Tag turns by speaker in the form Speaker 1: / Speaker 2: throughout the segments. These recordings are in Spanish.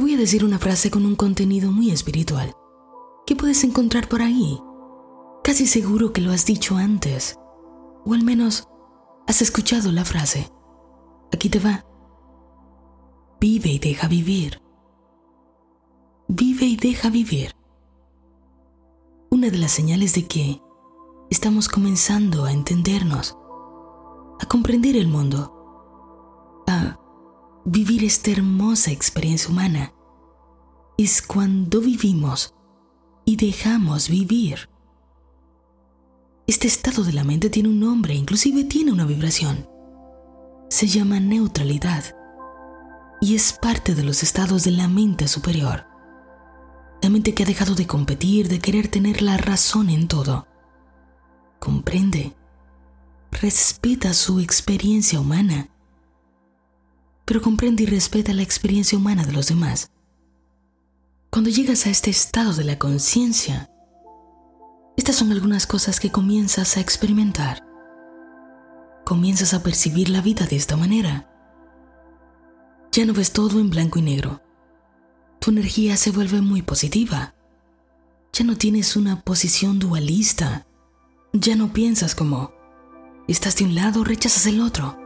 Speaker 1: Te voy a decir una frase con un contenido muy espiritual que puedes encontrar por ahí. Casi seguro que lo has dicho antes, o al menos has escuchado la frase. Aquí te va. Vive y deja vivir. Vive y deja vivir. Una de las señales de que estamos comenzando a entendernos, a comprender el mundo, vivir esta hermosa experiencia humana, es cuando vivimos y dejamos vivir. Este estado de la mente tiene un nombre, inclusive tiene una vibración. Se llama neutralidad y es parte de los estados de la mente superior. La mente que ha dejado de competir, de querer tener la razón en todo. Comprende, respeta su experiencia humana, pero comprende y respeta la experiencia humana de los demás. Cuando llegas a este estado de la conciencia, estas son algunas cosas que comienzas a experimentar. Comienzas a percibir la vida de esta manera. Ya no ves todo en blanco y negro. Tu energía se vuelve muy positiva. Ya no tienes una posición dualista. Ya no piensas como, estás de un lado, rechazas el otro.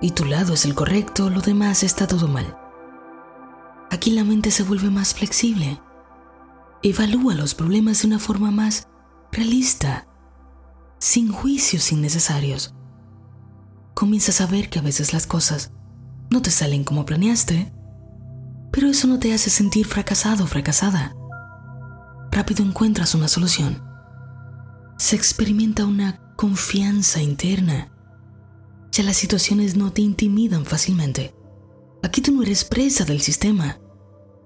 Speaker 1: Y tu lado es el correcto, lo demás está todo mal. Aquí la mente se vuelve más flexible. Evalúa los problemas de una forma más realista, sin juicios innecesarios. Comienzas a ver que a veces las cosas no te salen como planeaste, pero eso no te hace sentir fracasado o fracasada. Rápido encuentras una solución. Se experimenta una confianza interna. Ya las situaciones no te intimidan fácilmente. Aquí tú no eres presa del sistema.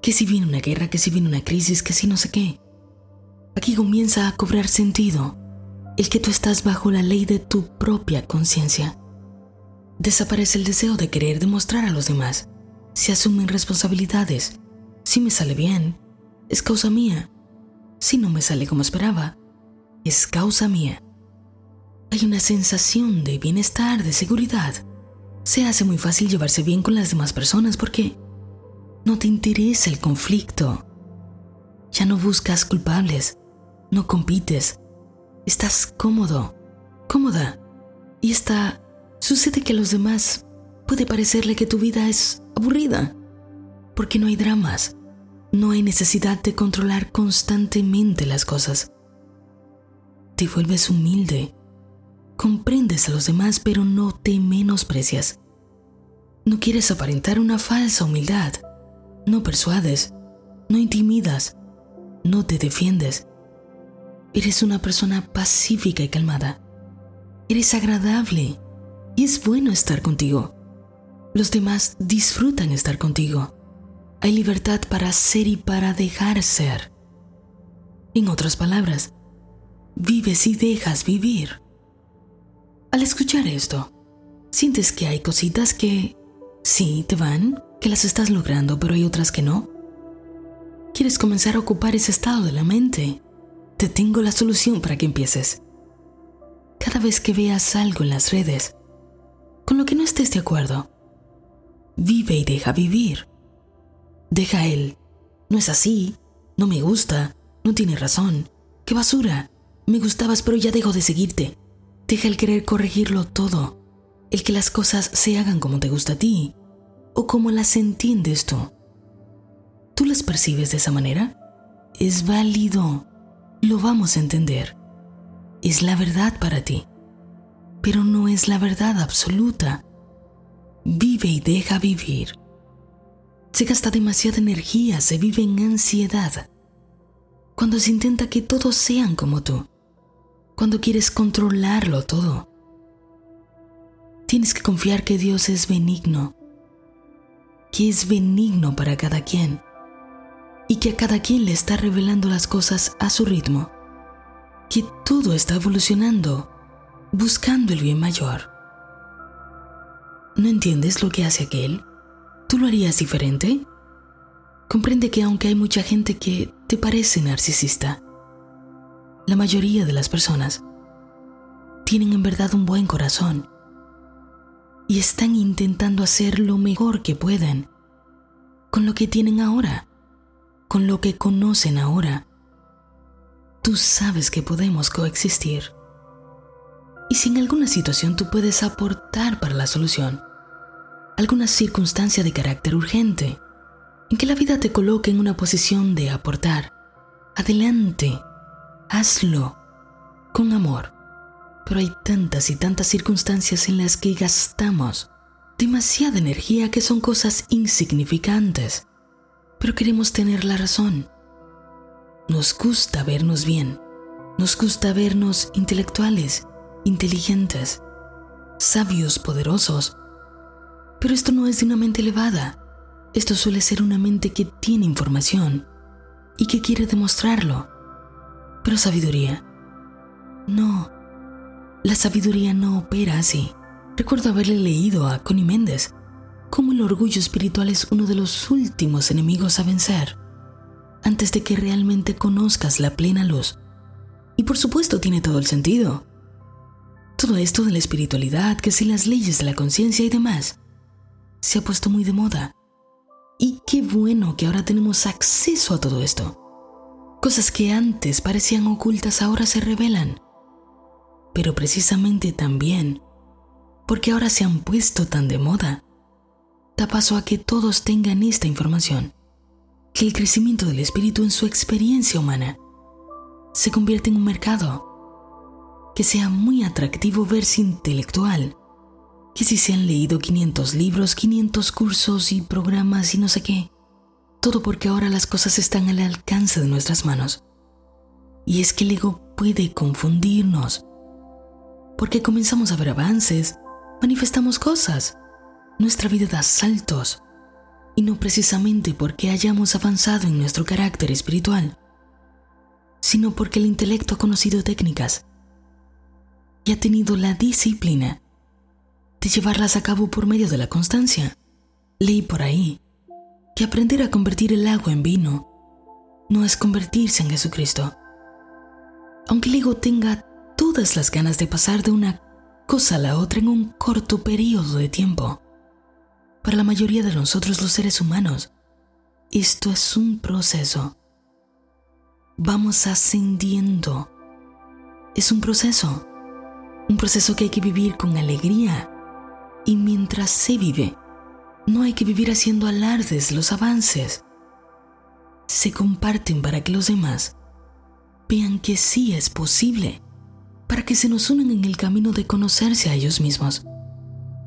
Speaker 1: Que si viene una guerra, que si viene una crisis, que si no sé qué. Aquí comienza a cobrar sentido el que tú estás bajo la ley de tu propia conciencia. Desaparece el deseo de querer demostrar a los demás. Se asumen responsabilidades. Si me sale bien, es causa mía. Si no me sale como esperaba, es causa mía. Hay una sensación de bienestar, de seguridad. Se hace muy fácil llevarse bien con las demás personas porque no te interesa el conflicto. Ya no buscas culpables, no compites, estás cómodo, cómoda. Y está, sucede que a los demás puede parecerle que tu vida es aburrida, porque no hay dramas, no hay necesidad de controlar constantemente las cosas. Te vuelves humilde, comprendes a los demás pero no te menosprecias. No quieres aparentar una falsa humildad, no persuades, no intimidas, no te defiendes Eres una persona pacífica y calmada. Eres agradable y es bueno estar contigo. Los demás disfrutan estar contigo. Hay libertad para ser y para dejar ser. En otras palabras, vives y dejas vivir. Al escuchar esto, sientes que hay cositas que sí te van, que las estás logrando, pero hay otras que no. Quieres comenzar a ocupar ese estado de la mente te tengo la solución para que empieces. Cada vez que veas algo en las redes, con lo que no estés de acuerdo, vive y deja vivir. Deja él. No es así, no me gusta, no tiene razón, qué basura, me gustabas pero ya dejo de seguirte. Deja el querer corregirlo todo, el que las cosas se hagan como te gusta a ti o como las entiendes tú. ¿Tú las percibes de esa manera? Es válido lo vamos a entender. Es la verdad para ti, pero no es la verdad absoluta. Vive y deja vivir. Se gasta demasiada energía, se vive en ansiedad. Cuando se intenta que todos sean como tú, cuando quieres controlarlo todo, tienes que confiar que Dios es benigno, que es benigno para cada quien y que a cada quien le está revelando las cosas a su ritmo, que todo está evolucionando, buscando el bien mayor. ¿No entiendes lo que hace aquel? ¿Tú lo harías diferente? Comprende que aunque hay mucha gente que te parece narcisista, la mayoría de las personas tienen en verdad un buen corazón y están intentando hacer lo mejor que puedan con lo que tienen ahora con lo que conocen ahora, tú sabes que podemos coexistir. Y si en alguna situación tú puedes aportar para la solución, alguna circunstancia de carácter urgente, en que la vida te coloque en una posición de aportar, adelante, hazlo con amor. Pero hay tantas y tantas circunstancias en las que gastamos demasiada energía que son cosas insignificantes, pero queremos tener la razón. Nos gusta vernos bien, nos gusta vernos intelectuales, inteligentes, sabios, poderosos, pero esto no es de una mente elevada, esto suele ser una mente que tiene información y que quiere demostrarlo. Pero sabiduría, no, la sabiduría no opera así. Recuerdo haberle leído a Connie Méndez cómo el orgullo espiritual es uno de los últimos enemigos a vencer, antes de que realmente conozcas la plena luz. Y por supuesto tiene todo el sentido. Todo esto de la espiritualidad, que si las leyes de la conciencia y demás, se ha puesto muy de moda. Y qué bueno que ahora tenemos acceso a todo esto. Cosas que antes parecían ocultas ahora se revelan. Pero precisamente también porque ahora se han puesto tan de moda, da paso a que todos tengan esta información, que el crecimiento del espíritu en su experiencia humana se convierte en un mercado, que sea muy atractivo verse intelectual, que si se han leído 500 libros, 500 cursos y programas y no sé qué, todo porque ahora las cosas están al alcance de nuestras manos. Y es que el ego puede confundirnos, porque comenzamos a ver avances, manifestamos cosas. Nuestra vida da saltos. Y no precisamente porque hayamos avanzado en nuestro carácter espiritual, sino porque el intelecto ha conocido técnicas y ha tenido la disciplina de llevarlas a cabo por medio de la constancia. Leí por ahí que aprender a convertir el agua en vino no es convertirse en Jesucristo. Aunque el ego tenga todas las ganas de pasar de una cosa a la otra en un corto periodo de tiempo. Para la mayoría de nosotros los seres humanos, esto es un proceso. Vamos ascendiendo. Es un proceso. Un proceso que hay que vivir con alegría. Y mientras se vive, no hay que vivir haciendo alardes los avances. Se comparten para que los demás vean que sí es posible para que se nos unan en el camino de conocerse a ellos mismos.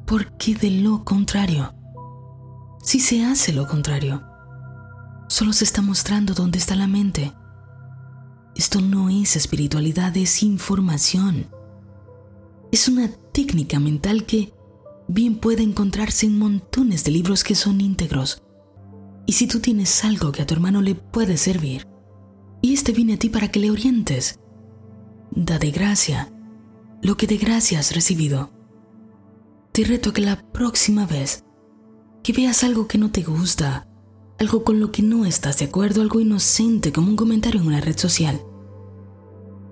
Speaker 1: Porque de lo contrario, si se hace lo contrario, solo se está mostrando dónde está la mente. Esto no es espiritualidad, es información. Es una técnica mental que bien puede encontrarse en montones de libros que son íntegros. Y si tú tienes algo que a tu hermano le puede servir, y este viene a ti para que le orientes, da de gracia lo que de gracia has recibido. Te reto a que la próxima vez que veas algo que no te gusta, algo con lo que no estás de acuerdo, algo inocente como un comentario en una red social,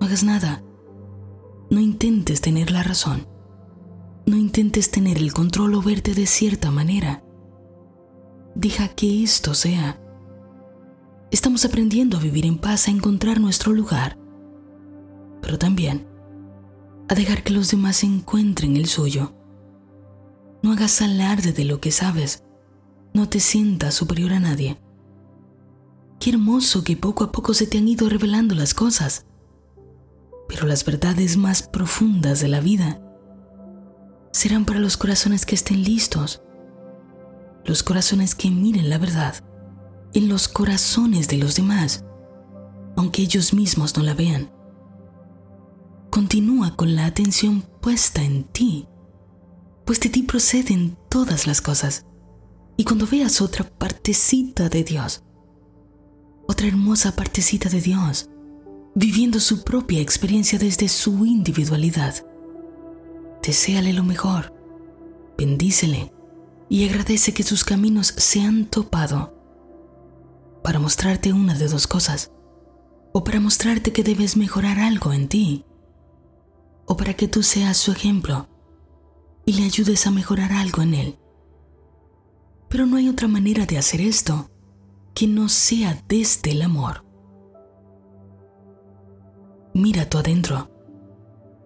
Speaker 1: no hagas nada. No intentes tener la razón. No intentes tener el control o verte de cierta manera. Deja que esto sea. Estamos aprendiendo a vivir en paz, a encontrar nuestro lugar pero también a dejar que los demás encuentren el suyo. No hagas alarde de lo que sabes, no te sientas superior a nadie. Qué hermoso que poco a poco se te han ido revelando las cosas, pero las verdades más profundas de la vida serán para los corazones que estén listos, los corazones que miren la verdad en los corazones de los demás, aunque ellos mismos no la vean. Continúa con la atención puesta en ti, pues de ti proceden todas las cosas. Y cuando veas otra partecita de Dios, otra hermosa partecita de Dios, viviendo su propia experiencia desde su individualidad, deséale lo mejor, bendícele y agradece que sus caminos se han topado para mostrarte una de dos cosas, o para mostrarte que debes mejorar algo en ti, o para que tú seas su ejemplo y le ayudes a mejorar algo en él. Pero no hay otra manera de hacer esto que no sea desde el amor. Mira tu adentro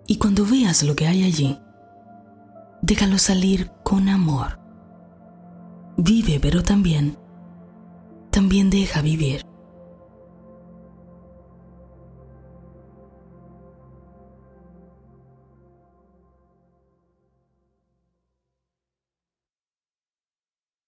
Speaker 1: y cuando veas lo que hay allí, déjalo salir con amor. Vive, pero también, también deja vivir.